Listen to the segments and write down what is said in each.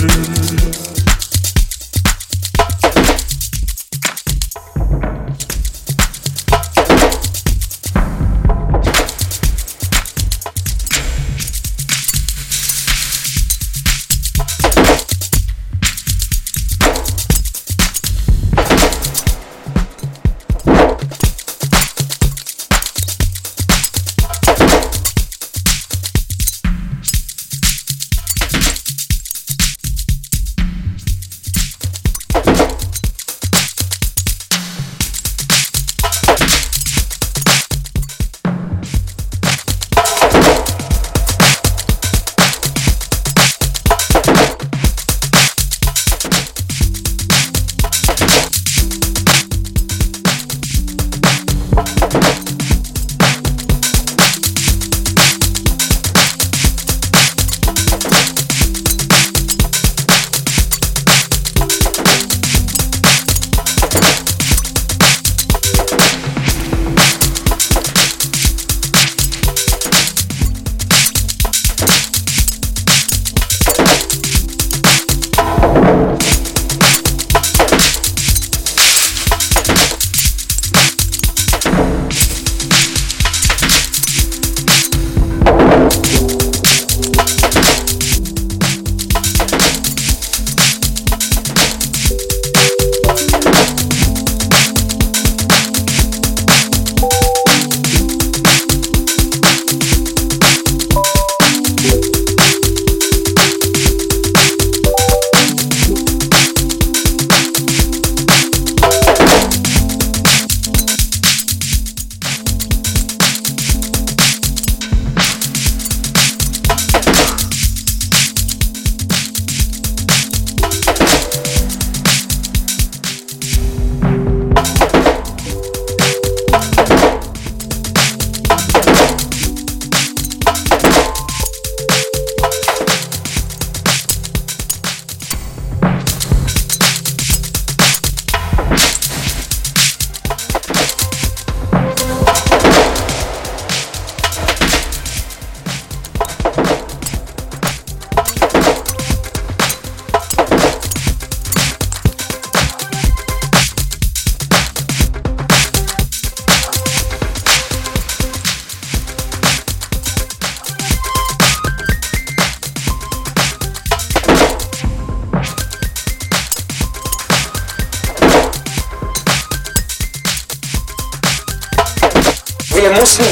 Mm-hmm.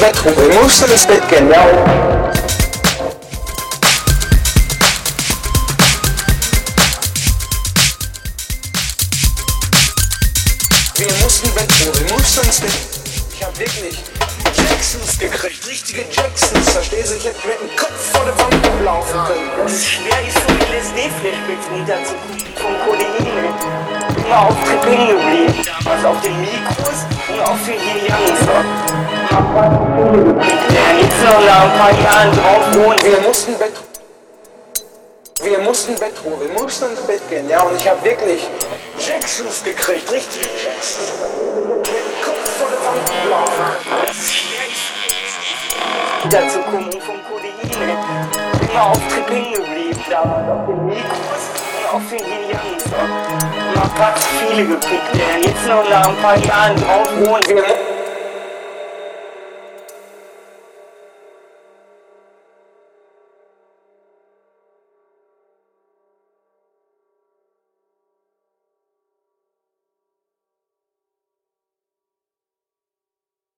Wegrufen, wir mussten ins Bett ja. Wir mussten wegrufen, wir mussten ins Bett. Ich hab wirklich Jacksons gekriegt, richtige Jacksons, verstehst du? Ich hätte mit dem Kopf vor der Wand laufen können. Das ist schwer, ist so LSD-Flashbacks runterzukommen vom Kodein. Immer auf Trip geblieben. Damals auf den Mikros und auf den Youngs. Der noch nach ein paar Jahren drauf wohnt. Wir mussten Bett. Wir mussten Bettruhe, wir mussten ins Bett gehen, ja, und ich habe wirklich Jacksons gekriegt, richtig Jacksons. Kopf vor der Wand laufen. Das ist schwer, ist runterzukommen vom Kodein. Immer auf Trip geblieben. Damals auf den Mikros und auf den Youngs. Immer fast viele gepickt. Der jetzt noch nach ein paar Jahren drauf wohnt. Wir,